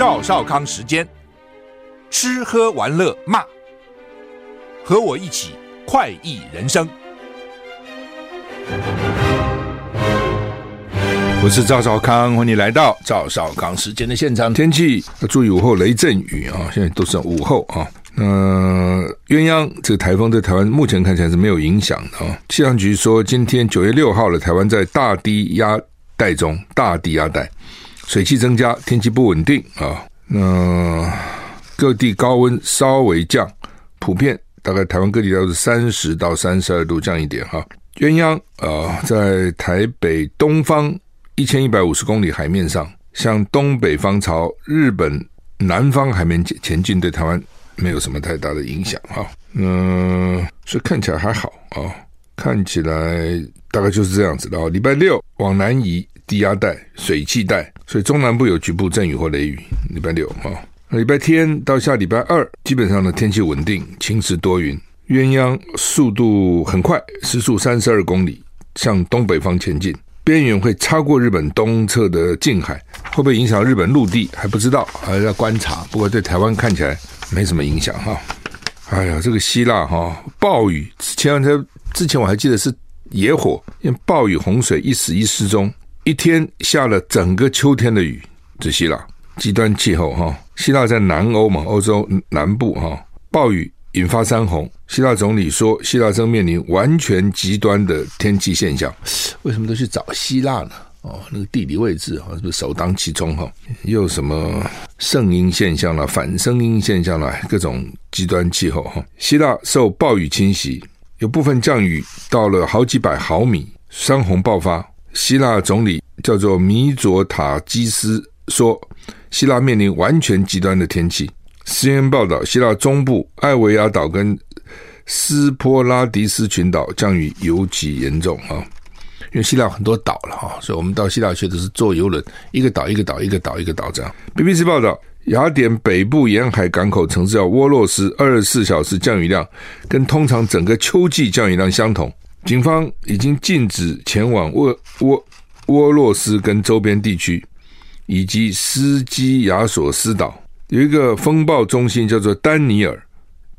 赵少康时间，吃喝玩乐骂，和我一起快意人生。我是赵少康，欢迎你来到赵少康时间的现场。天气要注意午后雷阵雨啊，现在都是午后啊。那鸳鸯这个台风对台湾目前看起来是没有影响的啊。气象局说，今天九月六号了，台湾在大低压带中，大低压带。水汽增加，天气不稳定啊。那各地高温稍微降，普遍大概台湾各地都是三十到三十二度降一点哈。鸳鸯啊，在台北东方一千一百五十公里海面上，向东北方朝日本南方海面前前进，对台湾没有什么太大的影响哈。嗯，所以看起来还好啊，看起来大概就是这样子的。礼拜六往南移。低压带、水汽带，所以中南部有局部阵雨或雷雨。礼拜六啊，礼拜天到下礼拜二，基本上的天气稳定，晴时多云。鸳鸯速度很快，时速三十二公里，向东北方前进，边缘会超过日本东侧的近海，会不会影响日本陆地还不知道，还要观察。不过对台湾看起来没什么影响哈。哎呀，这个希腊哈暴雨，前两天之前我还记得是野火，因为暴雨洪水一死一失踪。一天下了整个秋天的雨，这希腊极端气候哈，希腊在南欧嘛，欧洲南部哈，暴雨引发山洪。希腊总理说，希腊正面临完全极端的天气现象。为什么都去找希腊呢？哦，那个地理位置哈，是不是首当其冲哈？又什么圣婴现象了、反圣婴现象了，各种极端气候哈。希腊受暴雨侵袭，有部分降雨到了好几百毫米，山洪爆发。希腊总理叫做米佐塔基斯说，希腊面临完全极端的天气。CNN 报道，希腊中部艾维亚岛跟斯波拉迪斯群岛降雨尤其严重啊，因为希腊很多岛了哈，所以我们到希腊去都是坐游轮，一个岛一个岛一个岛一个岛这样。BBC 报道，雅典北部沿海港口城市叫沃洛斯，二十四小时降雨量跟通常整个秋季降雨量相同。警方已经禁止前往沃沃沃洛斯跟周边地区，以及斯基亚索斯岛。有一个风暴中心叫做丹尼尔，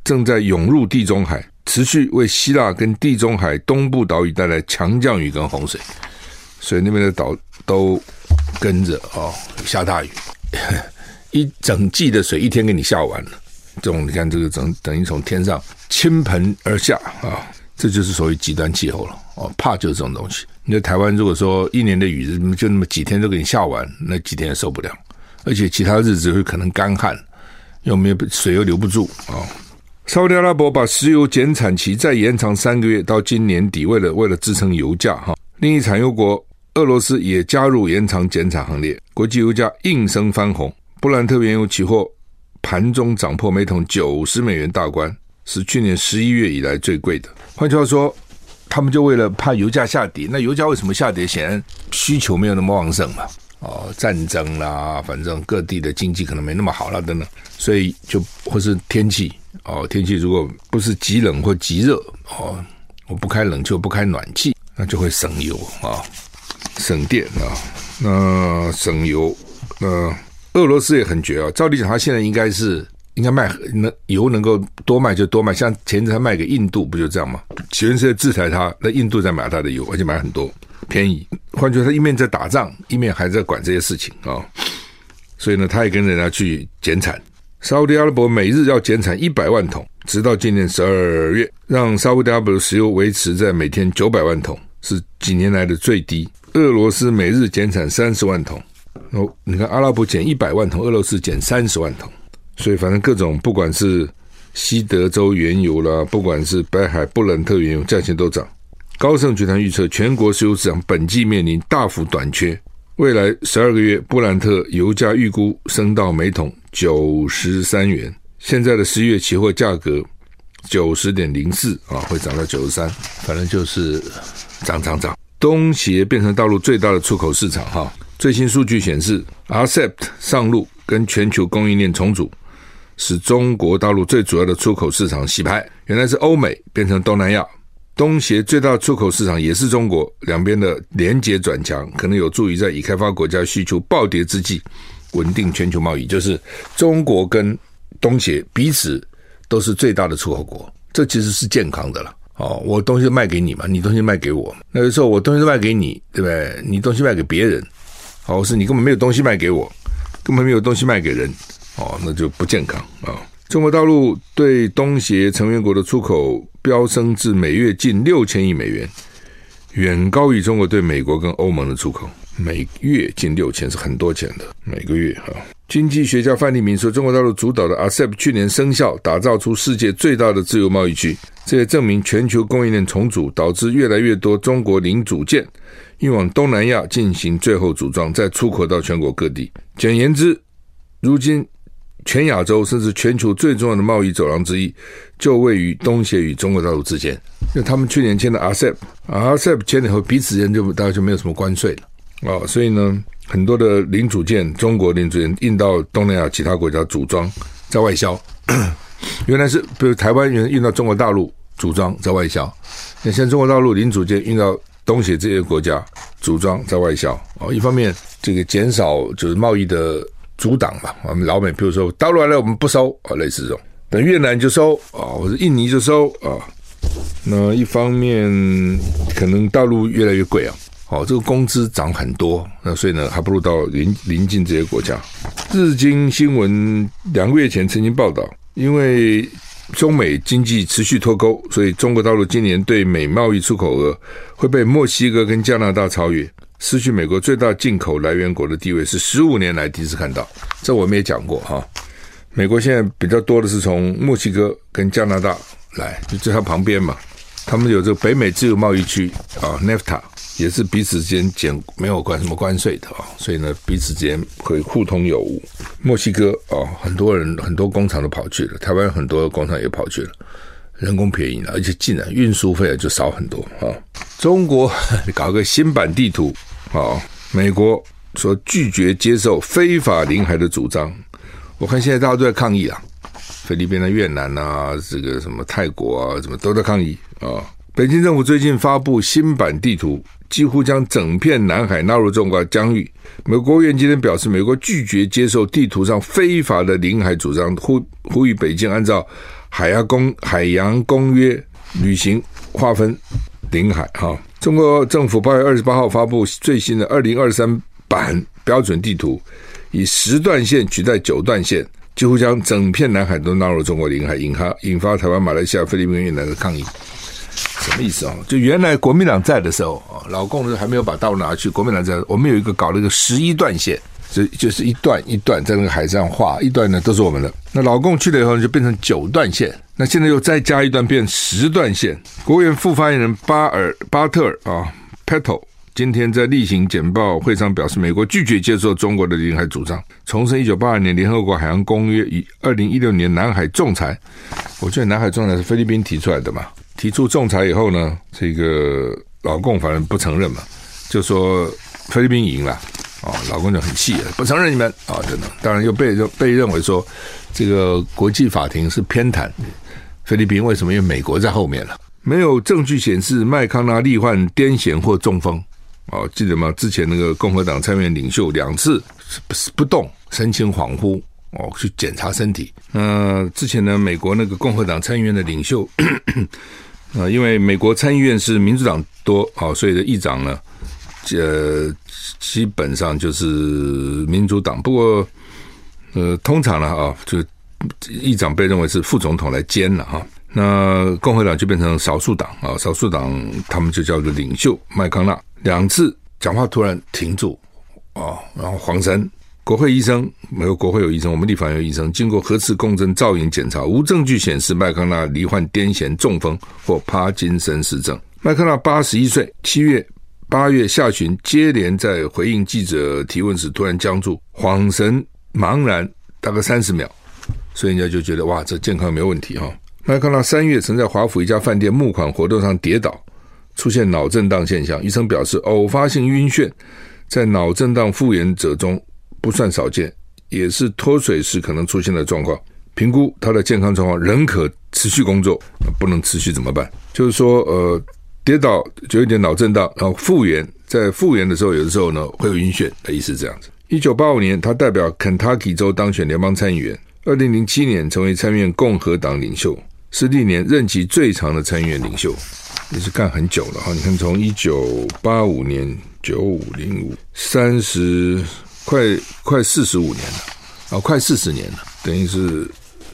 正在涌入地中海，持续为希腊跟地中海东部岛屿带来强降雨跟洪水，所以那边的岛都跟着哦下大雨，一整季的水一天给你下完了。这种你看，这个等等于从天上倾盆而下啊。这就是属于极端气候了哦，怕就是这种东西。你在台湾，如果说一年的雨就那么几天都给你下完，那几天也受不了。而且其他日子会可能干旱，又没有水又留不住啊。沙乌地阿拉伯把石油减产期再延长三个月，到今年底，为了为了支撑油价哈。另一产油国俄罗斯也加入延长减产行列，国际油价应声翻红。布兰特原油期货盘中涨破每桶九十美元大关。是去年十一月以来最贵的。换句话说，他们就为了怕油价下跌，那油价为什么下跌？显然需求没有那么旺盛嘛。哦，战争啦，反正各地的经济可能没那么好了等等，所以就或是天气哦，天气如果不是极冷或极热哦，我不开冷就，不开暖气，那就会省油啊，省电啊，那省油。那俄罗斯也很绝啊，照理讲，他现在应该是。应该卖能油能够多卖就多卖，像前次他卖给印度不就这样吗？全世界制裁他，那印度在买他的油，而且买很多，便宜。换句话说，他一面在打仗，一面还在管这些事情啊、哦。所以呢，他也跟人家去减产。沙乌地阿拉伯每日要减产一百万桶，直到今年十二月，让沙乌地阿拉伯石油维持在每天九百万桶，是几年来的最低。俄罗斯每日减产三十万桶，哦，你看阿拉伯减一百万桶，俄罗斯减三十万桶。所以，反正各种不管是西德州原油啦，不管是北海布伦特原油，价钱都涨。高盛集团预测，全国石油市场本季面临大幅短缺，未来十二个月布兰特油价预估升到每桶九十三元。现在的十月期货价格九十点零四啊，会涨到九十三，反正就是涨涨涨。东协变成大陆最大的出口市场哈。最新数据显示，RCEP 上路跟全球供应链重组，使中国大陆最主要的出口市场洗牌，原来是欧美变成东南亚。东协最大出口市场也是中国，两边的连接转强，可能有助于在已开发国家需求暴跌之际，稳定全球贸易。就是中国跟东协彼此都是最大的出口国，这其实是健康的了。哦，我东西卖给你嘛，你东西卖给我。那个时候我东西卖给你，对不对？你东西卖给别人。好，是你根本没有东西卖给我，根本没有东西卖给人，哦，那就不健康啊！中国大陆对东协成员国的出口飙升至每月近六千亿美元，远高于中国对美国跟欧盟的出口，每月近六千是很多钱的，每个月哈。经济学家范立明说，中国大陆主导的 RCEP 去年生效，打造出世界最大的自由贸易区，这也证明全球供应链重组导致越来越多中国零组件。运往东南亚进行最后组装，再出口到全国各地。简言之，如今全亚洲甚至全球最重要的贸易走廊之一，就位于东协与中国大陆之间。因为他们去年签的 RCEP，RCEP 签了以后，彼此间就大概就没有什么关税了、哦。所以呢，很多的零组件，中国零组件运到东南亚其他国家组装，在外销。原来是比如台湾原运到中国大陆组装，在外销。那现在中国大陆零组件运到。东协这些国家组装在外销哦，一方面这个减少就是贸易的阻挡吧。我们老美比如说大陆来了我们不收啊，类似这种，等越南就收啊，或者印尼就收啊。那一方面可能大陆越来越贵啊，哦，这个工资涨很多，那所以呢还不如到邻邻近这些国家。日经新闻两个月前曾经报道，因为。中美经济持续脱钩，所以中国大陆今年对美贸易出口额会被墨西哥跟加拿大超越，失去美国最大进口来源国的地位，是十五年来第一次看到。这我们也讲过哈，美国现在比较多的是从墨西哥跟加拿大来，就在它旁边嘛，他们有这个北美自由贸易区啊，NAFTA。也是彼此之间减没有关什么关税的啊，所以呢，彼此之间可以互通有无。墨西哥啊，很多人很多工厂都跑去了，台湾很多工厂也跑去了，人工便宜了，而且竟然运输费就少很多啊。中国搞个新版地图啊，美国说拒绝接受非法领海的主张，我看现在大家都在抗议啊，菲律宾的越南啊，这个什么泰国啊，什么都在抗议啊。北京政府最近发布新版地图。几乎将整片南海纳入中国疆域。美国国务院今天表示，美国拒绝接受地图上非法的领海主张，呼呼吁北京按照海洋公海洋公约履行划分领海。哈，中国政府八月二十八号发布最新的二零二三版标准地图，以十段线取代九段线，几乎将整片南海都纳入中国领海，引发引发台湾、马来西亚、菲律宾、越南的抗议。什么意思啊？就原来国民党在的时候，老共还没有把大陆拿去。国民党在，我们有一个搞了一个十一段线，就就是一段一段在那个海上画，一段呢都是我们的。那老共去了以后呢就变成九段线，那现在又再加一段变十段线。国务院副发言人巴尔巴特尔啊，Patel 今天在例行简报会上表示，美国拒绝接受中国的领海主张，重申一九八二年联合国海洋公约与二零一六年南海仲裁。我觉得南海仲裁是菲律宾提出来的嘛。提出仲裁以后呢，这个老共反正不承认嘛，就说菲律宾赢了，啊，老公就很气了，不承认你们啊，等等，当然又被认被认为说这个国际法庭是偏袒菲律宾，为什么？因为美国在后面了，没有证据显示麦康纳罹患癫痫或中风，哦，记得吗？之前那个共和党参议院领袖两次不不动，神情恍惚。哦，去检查身体。那、呃、之前呢，美国那个共和党参议院的领袖，啊、呃，因为美国参议院是民主党多啊、哦，所以的议长呢，呃，基本上就是民主党。不过，呃，通常呢啊、就议长被认为是副总统来兼了哈、那共和党就变成少数党啊、少数党他们就叫做领袖麦康纳，两次讲话突然停住啊、然后黄神。国会医生，美国国会有医生，我们立法院有医生，经过核磁共振造影检查，无证据显示麦康纳罹患癫痫、中风或帕金森氏症。麦康纳八十一岁，七月、八月下旬接连在回应记者提问时突然僵住，恍神茫然，大概三十秒，所以人家就觉得哇，这健康没问题哈、麦康纳三月曾在华府一家饭店募款活动上跌倒，出现脑震荡现象，医生表示偶发性晕眩在脑震荡复原者中。不算少见，也是脱水时可能出现的状况。评估他的健康状况，仍可持续工作。不能持续怎么办？就是说，呃，跌倒就有点脑震荡，然后复原，在复原的时候，有的时候呢会有晕眩的意思，这样子。一九八五年，他代表肯塔基州当选联邦参议员。二零零七年，成为参议院共和党领袖，是历年任期最长的参议院领袖，也是干很久了哈。你看，从一九八五年九五零五三十。快快四十五年了啊，快四十年了，等于是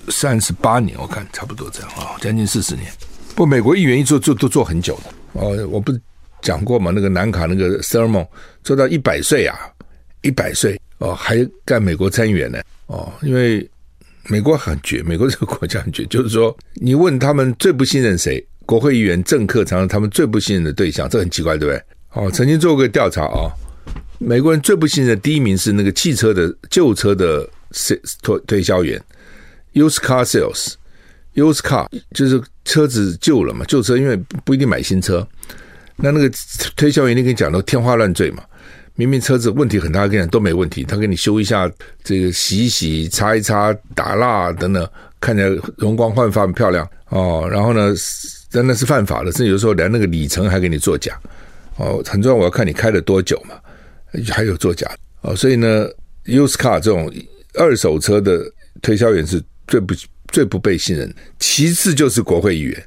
三十八年，我看差不多这样啊，将近四十年。不，美国议员一做做都做很久的哦。我不是讲过嘛，那个南卡那个 Thurmond 做到一百岁啊，一百岁哦，还干美国参议员呢哦。因为美国很绝，美国这个国家很绝，就是说你问他们最不信任谁，国会议员、政客常常他们最不信任的对象，这很奇怪，对不对？哦，曾经做过个调查啊。美国人最不信任的第一名是那个汽车的旧车的推推销员，used car Used car 就是车子旧了嘛，旧车因为不一定买新车，那那个推销员一定跟你讲的天花乱坠嘛，明明车子问题很大，跟你讲都没问题，他给你修一下，这个洗一洗、擦一擦、打蜡等等，看起来容光焕发、很漂亮哦。然后呢，真的是犯法的，甚至有时候连那个里程还给你作假哦。很重要，我要看你开了多久嘛。还有作假哦，所以呢，used car 这种二手车的推销员是最不最不被信任。其次就是国会议员，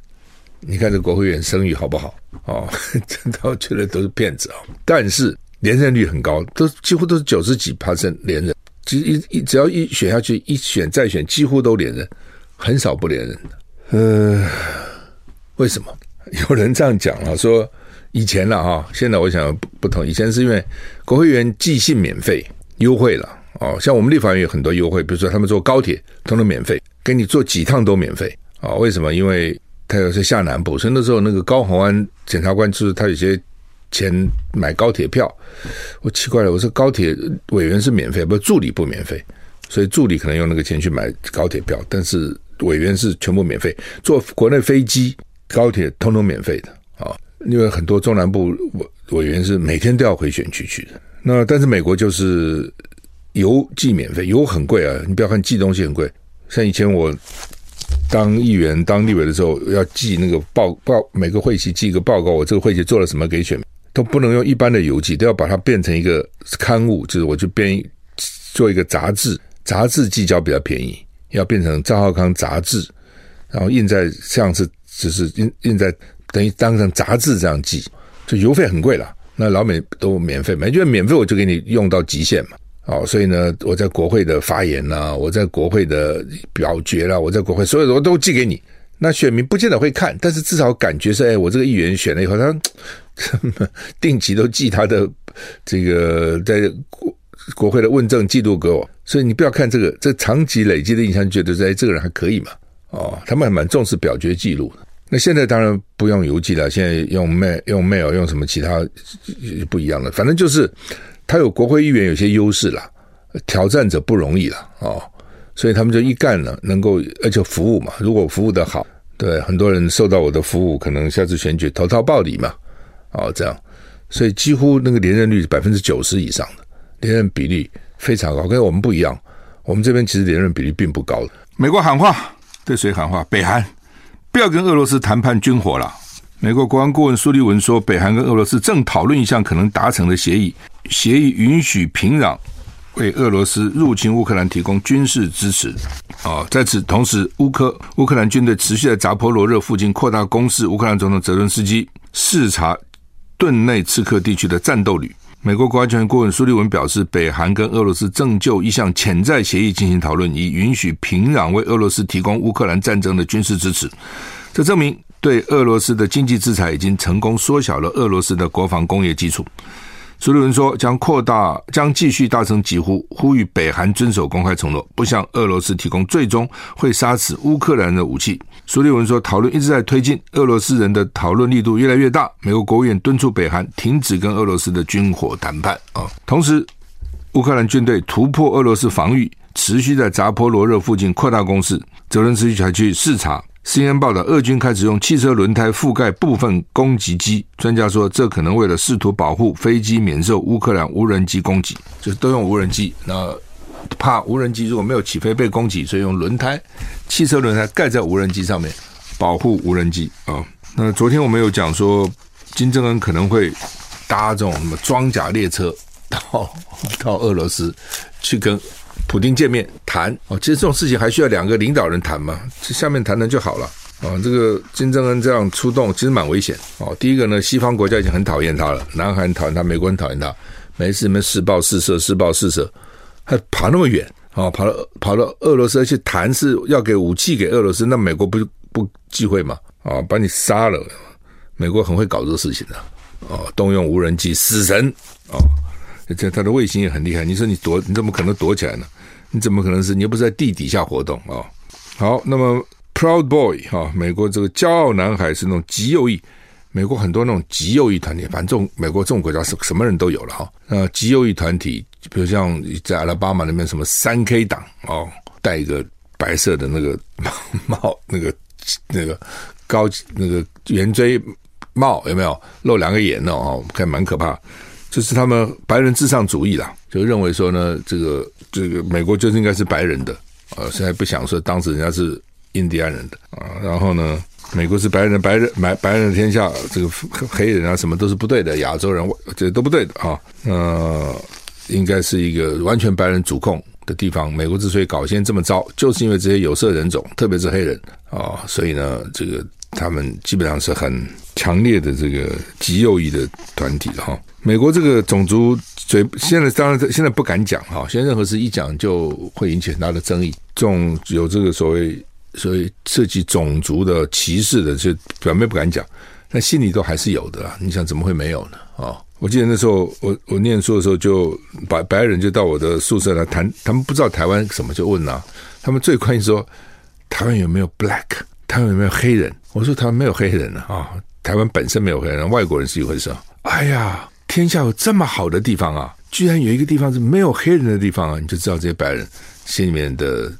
你看这国会议员声誉好不好？哦，真的我觉得都是骗子哦。但是连任率很高，都几乎都是九十几趴连任，其实一一只要一选下去，一选再选，几乎都连任，很少不连任的。呃，为什么？有人这样讲啊，说。以前了哈，现在我想不不同。以前是因为国会议员寄信免费优惠了哦，像我们立法院有很多优惠，比如说他们坐高铁通通免费，给你坐几趟都免费啊？为什么？因为他有些下南部，所以那时候那个高虹安检察官就是他有些钱买高铁票。我奇怪了，我说高铁委员是免费，不助理不免费，所以助理可能用那个钱去买高铁票，但是委员是全部免费，坐国内飞机、高铁通通免费的啊。因为很多中南部委委员是每天都要回选区去的，那但是美国就是邮寄免费，邮很贵啊！你不要看寄东西很贵，像以前我当议员、当立委的时候，要寄那个报报，每个会期寄一个报告，我这个会期做了什么给选民，都不能用一般的邮寄，都要把它变成一个刊物，就是我就编做一个杂志，杂志寄交比较便宜，要变成赵浩康杂志，然后印在像是只是印印在。等于当成杂志这样寄，就邮费很贵了。那老美都免费，没觉得免费我就给你用到极限嘛。哦，所以呢，我在国会的发言呐，我在国会的表决啦，我在国会所有的我都寄给你。那选民不见得会看，但是至少感觉是，哎，我这个议员选了以后，他 定期都寄他的这个在国国会的问政记录给我。所以你不要看这个，这长期累积的印象，觉得哎，这个人还可以嘛。哦，他们还蛮重视表决记录的。那现在当然不用邮寄了，现在用 mail 用 mail 用什么其他不一样的，反正就是他有国会议员有些优势了，挑战者不容易了哦，所以他们就一干了，能够而且服务嘛，如果服务的好，对很多人受到我的服务，可能下次选举投桃报李嘛，哦这样，所以几乎那个连任率是百分之九十以上的，连任比例非常高，跟我们不一样，我们这边其实连任比例并不高的。美国喊话，对谁喊话？北韩。不要跟俄罗斯谈判军火了。美国国安顾问苏利文说，北韩跟俄罗斯正讨论一项可能达成的协议，协议允许平壤为俄罗斯入侵乌克兰提供军事支持。啊，在此同时，乌克乌克兰军队持续在扎波罗热附近扩大攻势。乌克兰总统泽伦斯基视察顿内茨克地区的战斗旅。美国国家安全顾问苏利文表示，北韩跟俄罗斯正就一项潜在协议进行讨论，以允许平壤为俄罗斯提供乌克兰战争的军事支持。这证明对俄罗斯的经济制裁已经成功缩小了俄罗斯的国防工业基础。苏利文说将扩大，将继续大声疾呼，呼吁北韩遵守公开承诺，不向俄罗斯提供最终会杀死乌克兰的武器。苏利文说，讨论一直在推进，俄罗斯人的讨论力度越来越大。美国国务院敦促北韩停止跟俄罗斯的军火谈判啊。同时，乌克兰军队突破俄罗斯防御，持续在扎波罗热附近扩大攻势。泽伦斯基还去视察。CNN 报道，俄军开始用汽车轮胎覆盖部分攻击机。专家说，这可能为了试图保护飞机免受乌克兰无人机攻击，就是都用无人机。那怕无人机如果没有起飞被攻击，所以用轮胎、汽车轮胎盖在无人机上面，保护无人机啊。那昨天我们有讲说，金正恩可能会搭这种什么装甲列车到到俄罗斯去跟。普京见面谈哦，其实这种事情还需要两个领导人谈嘛，这下面谈谈就好了啊。这个金正恩这样出动，其实蛮危险哦。第一个呢，西方国家已经很讨厌他了，南韩讨厌他，美国很讨厌他，每次你们试爆试射、试爆试射，还跑那么远啊，跑到跑到俄罗斯去谈是要给武器给俄罗斯，那美国不不忌讳嘛啊，把你杀了。美国很会搞这个事情的哦，动用无人机死神哦，这他的卫星也很厉害。你说你躲，你怎么可能躲起来呢？你怎么可能是？你又不是在地底下活动啊、哦？好，那么 Proud Boy 哈、哦，美国这个骄傲男孩是那种极右翼，美国很多那种极右翼团体，反正这种美国这种国家是什么人都有了哈。那极右翼团体，比如像在阿拉巴马那边什么三 K 党哦，戴一个白色的那个帽，那个那个高那个圆锥帽有没有露两个眼呢？哦，看蛮可怕。就是他们白人至上主义啦，就认为说呢，这个这个美国就是应该是白人的啊，现在不想说当时人家是印第安人的啊，然后呢，美国是白人，白人白白人的天下，这个黑人啊什么都是不对的，亚洲人这都不对的啊，呃，应该是一个完全白人主控的地方。美国之所以搞现在这么糟，就是因为这些有色人种，特别是黑人啊，所以呢，这个他们基本上是很强烈的这个极右翼的团体哈。美国这个种族嘴现在当然现在不敢讲哈，现在任何事一讲就会引起很大的争议。这种有这个所谓所谓涉及种族的歧视的，就表面不敢讲，但心里都还是有的啦。你想怎么会没有呢？啊，我记得那时候我我念书的时候，就白白人就到我的宿舍来谈，他们不知道台湾什么就问啊，他们最关心说台湾有没有 black，台湾有没有黑人？我说台湾没有黑人啊，台湾本身没有黑人，外国人是一回事。哎呀。天下有这么好的地方啊，居然有一个地方是没有黑人的地方啊，你就知道这些白人心里面的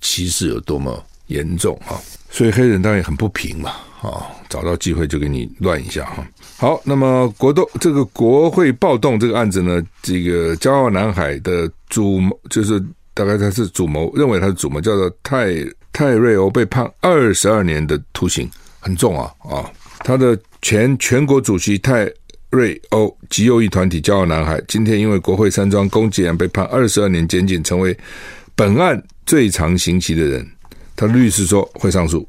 歧视有多么严重啊！所以黑人当然也很不平嘛，啊，找到机会就给你乱一下哈。好，那么国斗这个国会暴动这个案子呢，这个骄傲男孩的主谋就是大概他是主谋，认为他是主谋，叫做泰泰瑞欧被判二十二年的徒刑，很重啊啊！他的前全国主席泰。瑞欧极右翼团体骄傲男孩今天因为国会山庄攻击案被判二十二年监禁，成为本案最长刑期的人。他律师说会上诉。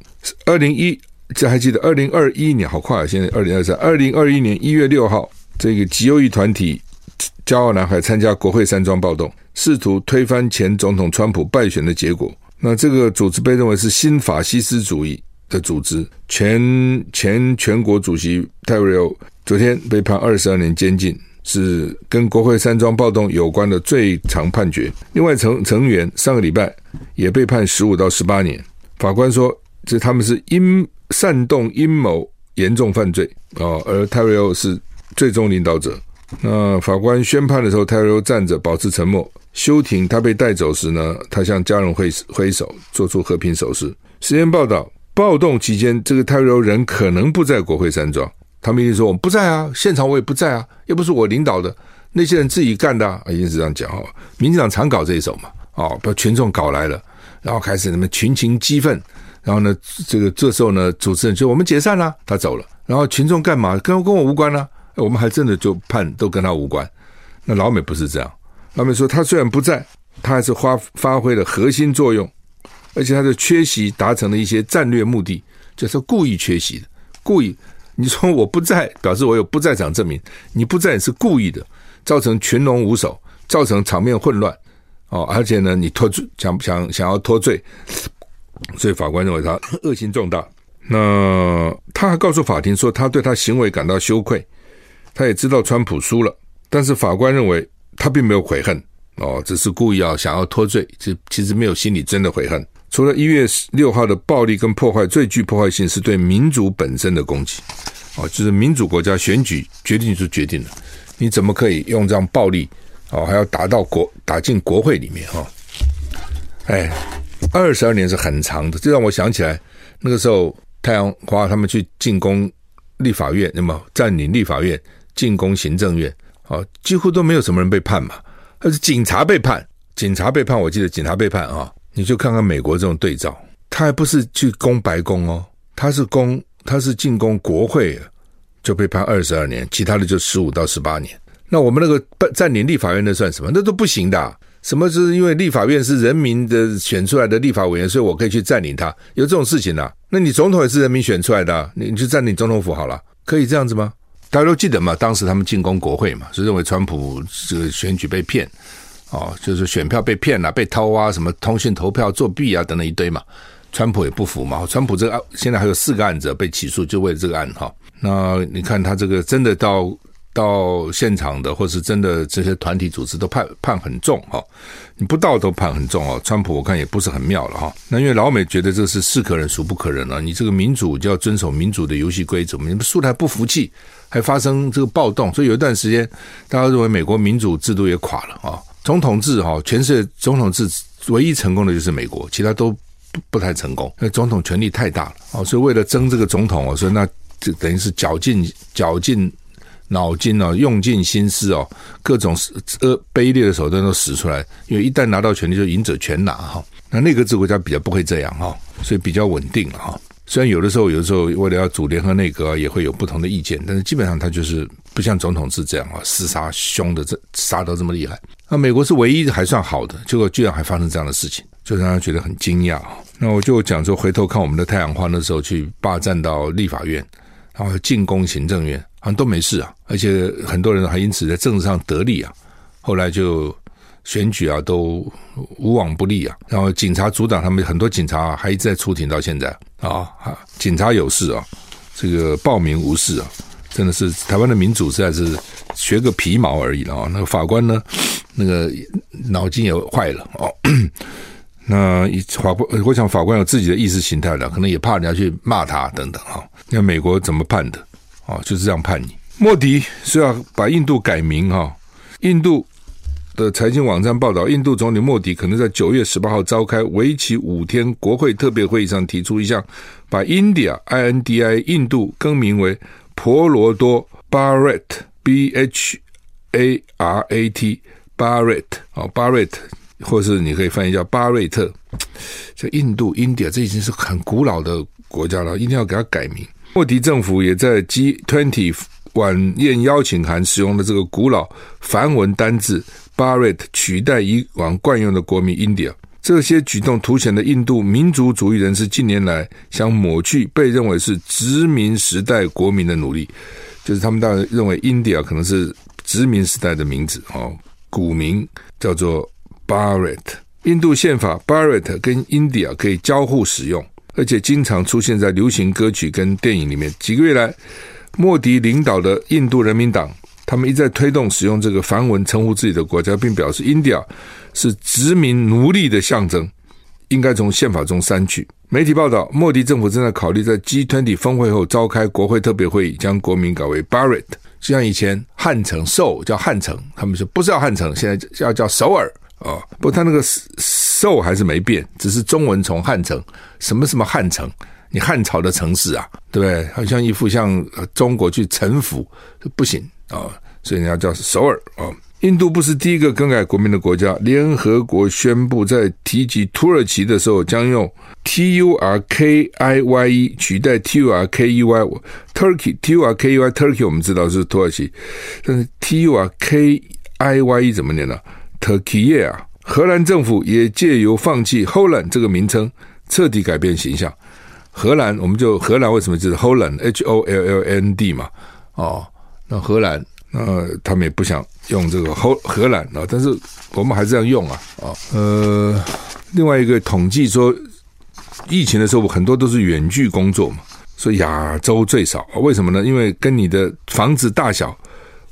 二零一，这还记得二零二一年，好快啊！现在二零二三，二零二一年一月六号，这个极右翼团体骄傲男孩参加国会山庄暴动，试图推翻前总统川普败选的结果。那这个组织被认为是新法西斯主义的组织。前前全国主席泰瑞欧。昨天被判二十二年监禁，是跟国会山庄暴动有关的最长判决。另外成成员上个礼拜也被判十五到十八年。法官说，这他们是阴煽动阴谋严重犯罪啊，而泰瑞欧是最终领导者。那法官宣判的时候，泰瑞欧站着保持沉默。休庭，他被带走时呢，他向家人挥挥手，做出和平手势。实验报道，暴动期间，这个泰瑞欧人可能不在国会山庄。他们一定说我们不在啊，现场我也不在啊，又不是我领导的，那些人自己干的啊，一定是这样讲哦。民进党常搞这一手嘛，哦，把群众搞来了，然后开始他们群情激愤，然后呢，这个这时候呢，主持人就我们解散了，他走了，然后群众干嘛？跟跟我无关呢？我们还真的就判都跟他无关。那老美不是这样，老美说他虽然不在，他还是发发挥了核心作用，而且他的缺席达成了一些战略目的，就是故意缺席的，故意。你说我不在，表示我有不在场证明。你不在是故意的，造成群龙无首，造成场面混乱。哦，而且呢，你脱罪，想想想要脱罪，所以法官认为他恶行重大。那他还告诉法庭说，他对他行为感到羞愧。他也知道川普输了，但是法官认为他并没有悔恨哦，只是故意要想要脱罪，其其实没有心里真的悔恨。除了一月六号的暴力跟破坏，最具破坏性是对民主本身的攻击哦，就是民主国家选举决定就决定了，你怎么可以用这样暴力哦，还要打到国打进国会里面哈、哦？哎，二十二年是很长的，这让我想起来那个时候太阳花他们去进攻立法院，那么占领立法院，进攻行政院。啊，几乎都没有什么人被判嘛，而是警察被判，警察被判。我记得警察被判啊，你就看看美国这种对照，他还不是去攻白宫哦，他是攻，他是进攻国会，就被判二十二年，其他的就十五到十八年。那我们那个占领立法院那算什么？那都不行的。什么是因为立法院是人民的选出来的立法委员，所以我可以去占领它？有这种事情啊？那你总统也是人民选出来的，你去占领总统府好了，可以这样子吗？大家都记得嘛？当时他们进攻国会嘛，是认为川普这个选举被骗，哦，就是选票被骗了、被偷啊，什么通讯投票作弊啊等等一堆嘛。川普也不服嘛。川普这个案现在还有四个案子被起诉，就为了这个案哈。那你看他这个真的到。到现场的，或是真的这些团体组织都判判很重哈，你不到都判很重哦。川普我看也不是很妙了哈。那因为老美觉得这是是可忍孰不可忍了，你这个民主就要遵守民主的游戏规则，你们输的还不服气，还发生这个暴动，所以有一段时间大家认为美国民主制度也垮了啊。总统制哈，全世界总统制唯一成功的就是美国，其他都不不太成功，那总统权力太大了啊。所以为了争这个总统，所以那就等于是绞尽绞尽。脑筋哦，用尽心思哦，各种呃卑劣的手段都使出来，因为一旦拿到权力，就赢者全拿哈。那内阁制国家比较不会这样哈，所以比较稳定了哈。虽然有的时候，有的时候为了要组联合内阁，也会有不同的意见，但是基本上他就是不像总统制这样啊，厮杀凶的这杀得这么厉害。那美国是唯一还算好的，结果居然还发生这样的事情，就让人觉得很惊讶。那我就讲说，回头看我们的太阳花那时候去霸占到立法院，然后进攻行政院。好像都没事啊，而且很多人还因此在政治上得利啊。后来就选举啊都无往不利啊。然后警察阻挡他们，很多警察还一直在出庭到现在啊。警察有事啊，这个暴民无事啊，真的是台湾的民主实在是学个皮毛而已了啊。那个法官呢，那个脑筋也坏了哦。那法官，我想法官有自己的意识形态了，可能也怕人家去骂他等等哈。那美国怎么判的？啊，就是这样判你。莫迪是要把印度改名哈。印度的财经网站报道，印度总理莫迪可能在九月十八号召开为期五天国会特别会议上提出一项，把 India I N D I 印度更名为婆罗多 Bharat B H A R A T Bharat 啊 Bharat，或是你可以翻译叫巴瑞特。这印度 India 这已经是很古老的国家了，一定要给它改名。莫迪政府也在 G Twenty 晚宴邀请函使用的这个古老梵文单字 Bharat 取代以往惯用的国名 India，这些举动凸显了印度民族主义人士近年来想抹去被认为是殖民时代国民的努力，就是他们当然认为 India 可能是殖民时代的名字哦，古名叫做 Bharat。印度宪法 Bharat 跟 India 可以交互使用。而且经常出现在流行歌曲跟电影里面。几个月来，莫迪领导的印度人民党，他们一再推动使用这个梵文称呼自己的国家，并表示 India 是殖民奴隶的象征，应该从宪法中删去。媒体报道，莫迪政府正在考虑在 G20 峰会后召开国会特别会议，将国名改为 Bharat，就像以前汉城首叫汉城，他们说不是叫汉城，现在要叫首尔。啊，不过他那个首还是没变，只是中文从汉城，什么什么汉城，你汉朝的城市啊，对不对？好像一副像中国去臣服，不行啊，所以人家叫首尔啊。印度不是第一个更改国名的国家，联合国宣布在提及土耳其的时候，将用 T U R K I Y E 取代 T U R K E Y，Turkey T U R K E Y Turkey 我们知道是土耳其，但是 T U R K I Y E 怎么念呢？Turkey 啊，荷兰政府也借由放弃 Holland 这个名称，彻底改变形象。荷兰，我们就荷兰为什么就是 Holland？H O L L N D 嘛？哦，那荷兰，那他们也不想用这个荷荷兰啊，但是我们还是要用啊。啊，呃，另外一个统计说，疫情的时候很多都是远距工作嘛，所以亚洲最少。为什么呢？因为跟你的房子大小。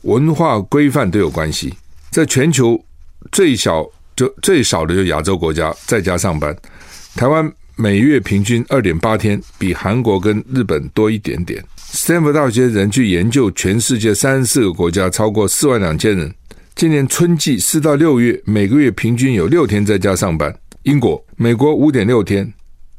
文化规范都有关系。在全球最小就最少的就亚洲国家在家上班，台湾每月平均二点八天，比韩国跟日本多一点点。斯坦福大学人去研究全世界三十四个国家，超过四万两千人。今年春季四到六月，每个月平均有六天在家上班。英国、美国五点六天，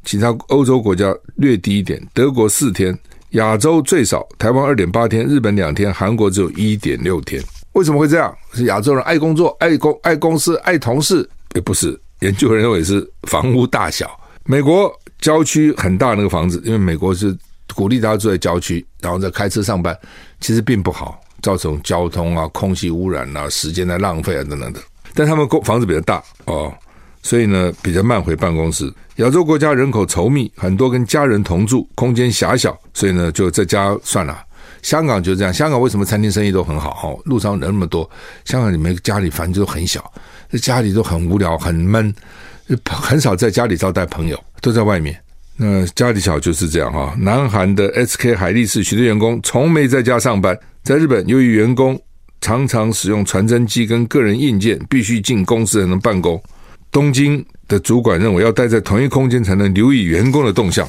其他欧洲国家略低一点，德国四天，亚洲最少，台湾二点八天，日本两天，韩国只有一点六天。为什么会这样？是亚洲人爱工作、爱公、爱公司、爱同事？也不是，研究人认为是房屋大小。美国郊区很大那个房子，因为美国是鼓励大家住在郊区，然后再开车上班，其实并不好，造成交通啊、空气污染啊、时间的浪费啊等等的。但他们公房子比较大哦，所以呢比较慢回办公室。亚洲国家人口稠密，很多跟家人同住，空间狭小，所以呢就在家算了。香港就是这样，香港为什么餐厅生意都很好？哦，路上人那么多，香港里面家里房子都很小，这家里都很无聊、很闷，很少在家里招待朋友，都在外面。那家里小就是这样哈。南韩的 SK 海力士许多员工从没在家上班。在日本，由于员工常常使用传真机跟个人硬件，必须进公司才能办公。东京的主管认为，要待在同一空间才能留意员工的动向。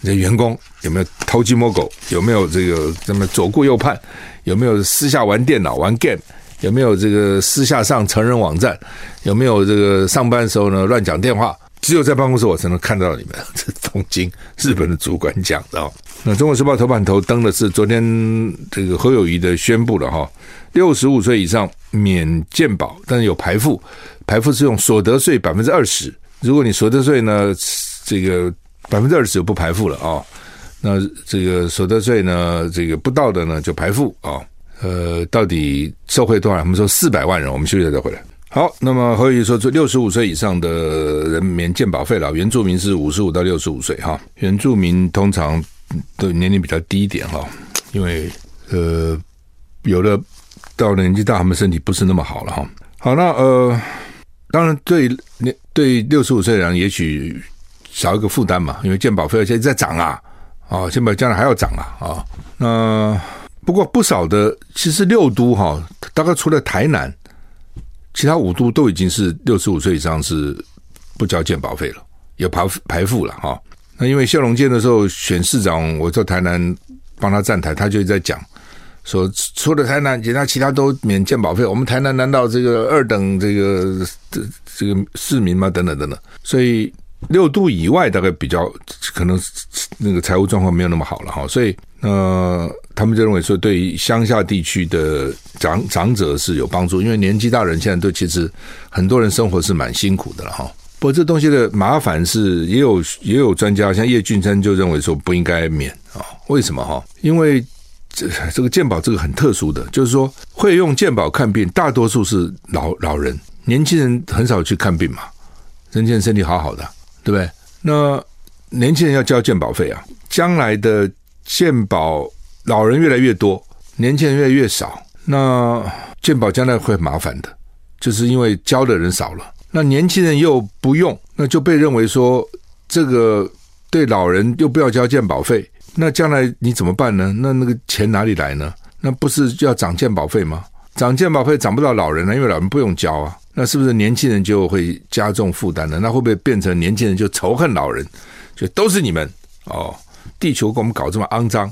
你的员工有没有偷鸡摸狗？有没有这个这么左顾右盼？有没有私下玩电脑玩 game？有没有这个私下上成人网站？有没有这个上班时候呢乱讲电话？只有在办公室我才能看到你们。这东京日本的主管讲的哦。那《中国时报》头版头登的是昨天这个侯友谊的宣布了哈，六十五岁以上免健保，但是有排付，排付是用所得税百分之二十。如果你所得税呢这个。百分之二十就不排付了啊、哦，那这个所得税呢，这个不到的呢就排付啊、哦。呃，到底受惠多少？我们说四百万人，我们休息再回来。好，那么何以说，这六十五岁以上的人免健保费了，原住民是五十五到六十五岁哈。原住民通常的年龄比较低一点哈，因为呃，有的到年纪大，他们身体不是那么好了哈。好，那呃，当然对年对六十五岁的人，也许。少一个负担嘛，因为健保费现在在涨啊，啊，健保将来还要涨啊，啊，那不过不少的，其实六都哈，大概除了台南，其他五都都已经是六十五岁以上是不交健保费了，有排排付了哈。那因为谢龙介的时候选市长，我在台南帮他站台，他就在讲说，除了台南，其他其他都免健保费，我们台南难道这个二等这个这这个市民吗？等等等等，所以。六度以外，大概比较可能那个财务状况没有那么好了哈，所以呃，他们就认为说，对于乡下地区的长长者是有帮助，因为年纪大人现在都其实很多人生活是蛮辛苦的了哈。不过这东西的麻烦是，也有也有专家像叶俊生就认为说不应该免啊，为什么哈？因为这这个健保这个很特殊的，就是说会用健保看病，大多数是老老人，年轻人很少去看病嘛，人家身体好好的。对不对？那年轻人要交健保费啊，将来的健保老人越来越多，年轻人越来越少，那健保将来会麻烦的，就是因为交的人少了，那年轻人又不用，那就被认为说这个对老人又不要交健保费，那将来你怎么办呢？那那个钱哪里来呢？那不是要涨健保费吗？涨健保费涨不到老人了，因为老人不用交啊。那是不是年轻人就会加重负担呢？那会不会变成年轻人就仇恨老人？就都是你们哦，地球给我们搞这么肮脏。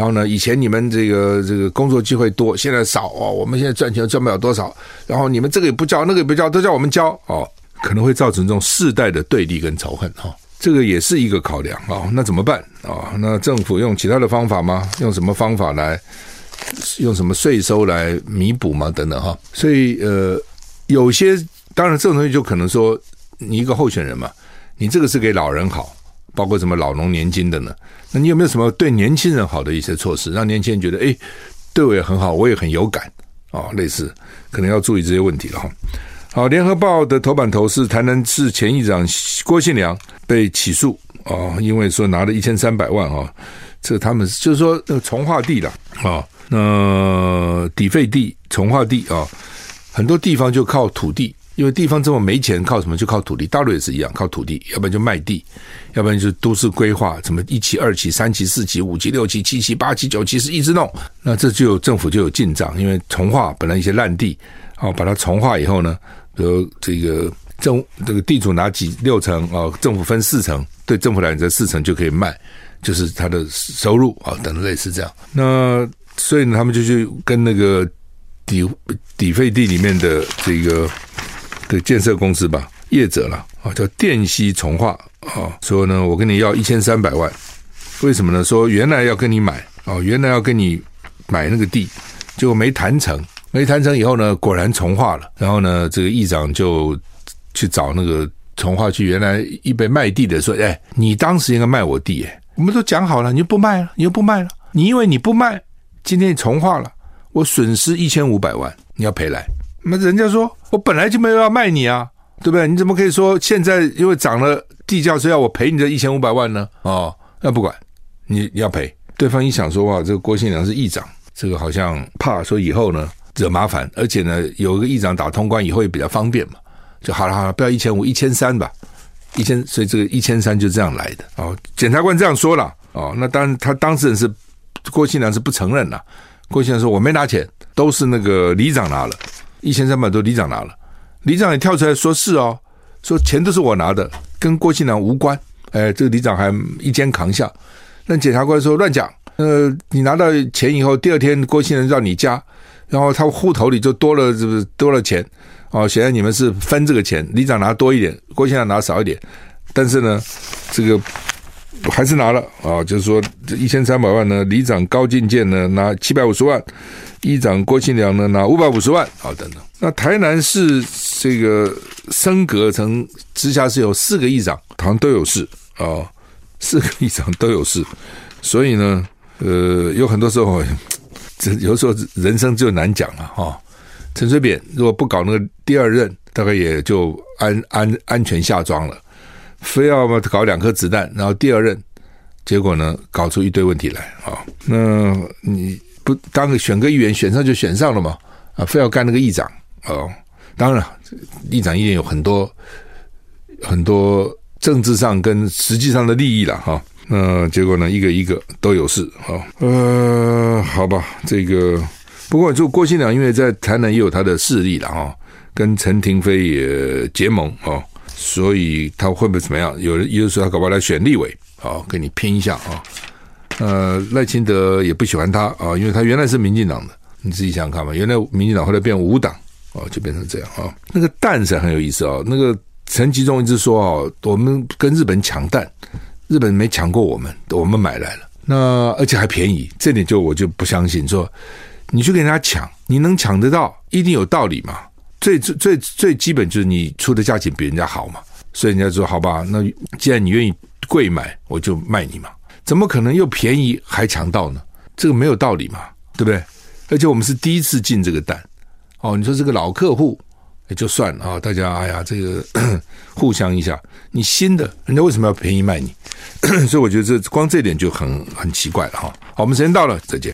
然后呢，以前你们这个这个工作机会多，现在少哦。我们现在赚钱赚不了多少。然后你们这个也不交，那个也不交，都叫我们交哦，可能会造成这种世代的对立跟仇恨哈。这个也是一个考量啊。那怎么办啊？那政府用其他的方法吗？用什么方法来？用什么税收来弥补吗？等等哈。所以呃。有些当然，这种东西就可能说，你一个候选人嘛，你这个是给老人好，包括什么老农年金的呢？那你有没有什么对年轻人好的一些措施，让年轻人觉得，哎，对我也很好，我也很有感啊、哦？类似，可能要注意这些问题了哈。好，联合报的头版头是台南市前议长郭信良被起诉啊、哦，因为说拿了一千三百万啊、哦，这他们就是说那个从化地了啊，那、底费地从化地啊。很多地方就靠土地因为地方政府没钱，靠什么？就靠土地。大陆也是一样，靠土地，要不然就卖地，要不然就都市规划，什么一期、二期、三期、四期、五期、六期、七期、八期、九期是一直弄。那这就政府就有进账，因为从化本来一些烂地，哦，把它从化以后呢，比如这个政这个地主拿几六成哦，政府分四成，对政府来讲这四成就可以卖，就是他的收入啊，等等类似这样。那所以呢，他们就去跟那个底底废地里面的这个。的建设公司吧，业者了啊，叫电西重化啊，说呢，我跟你要一千三百万，为什么呢？说原来要跟你买啊，原来要跟你买那个地，结果没谈成，没谈成以后呢，果然重化了，然后呢，这个议长就去找那个重化区原来预备卖地的说，哎，你当时应该卖我地，哎，我们都讲好了，你就不卖了，你又不卖了，你因为你不卖，今天你重化了，我损失一千五百万，你要赔来。那人家说，我本来就没有要卖你啊，对不对？你怎么可以说现在因为涨了地价，所以要我赔你这一千五百万呢？哦，那不管你你要赔。对方一想说哇，这个郭信良是议长，这个好像怕说以后呢惹麻烦，而且呢有一个议长打通关以后也比较方便嘛，就好了好了，不要一千五，一千三吧，一千，所以这个一千三就这样来的。哦，检察官这样说了，哦，那当他当事人是郭信良是不承认了。郭信良说我没拿钱，都是那个里长拿了。一千三百多，里长拿了，里长也跳出来说是哦，说钱都是我拿的，跟郭庆良无关。哎，这个里长还一肩扛下。那检察官说乱讲，呃，你拿到钱以后，第二天郭庆良让你加，然后他户头里就多了，是不是多了钱？哦，显然你们是分这个钱，里长拿多一点，郭庆良拿少一点。但是呢，这个还是拿了啊，就是说这一千三百万呢，里长高进健呢拿七百五十万。议长郭庆良呢拿五百五十万，好等等。那台南市这个升格成直辖市有四个议长，好像都有事啊、哦，四个议长都有事，所以呢，呃，有很多时候，这 有时候人生就难讲了哈。陈水扁如果不搞那个第二任，大概也就安安安全下庄了，非要嘛搞两颗子弹，然后第二任，结果呢搞出一堆问题来啊、那你。当个选个议员选上就选上了嘛？啊，非要干那个议长哦。当然，议长一定有很多很多政治上跟实际上的利益了哈。那、结果呢，一个一个都有事啊。呃，好吧，这个不过就郭新良，因为在台南也有他的势力了哈，跟陈廷飞也结盟啊，所以他会不会怎么样？有人有的时候他搞不好来选立委啊，跟你拼一下啊。呃，赖清德也不喜欢他啊，因为他原来是民进党的，你自己想想看嘛。原来民进党后来变无党哦，就变成这样啊。那个蛋是很有意思啊。那个陈吉仲一直说哦，我们跟日本抢蛋，日本没抢过我们，我们买来了，那而且还便宜，这点就我就不相信。说你去跟人家抢，你能抢得到，一定有道理嘛。最最最最基本就是你出的价钱比人家好嘛，所以人家说好吧，那既然你愿意贵买，我就卖你嘛。怎么可能又便宜还抢到呢？这个没有道理嘛，对不对？而且我们是第一次进这个蛋，哦，你说这个老客户也就算了啊、大家哎呀，这个 互相一下，你新的人家为什么要便宜卖你？所以我觉得这光这点就很很奇怪了哈。好，我们时间到了，再见。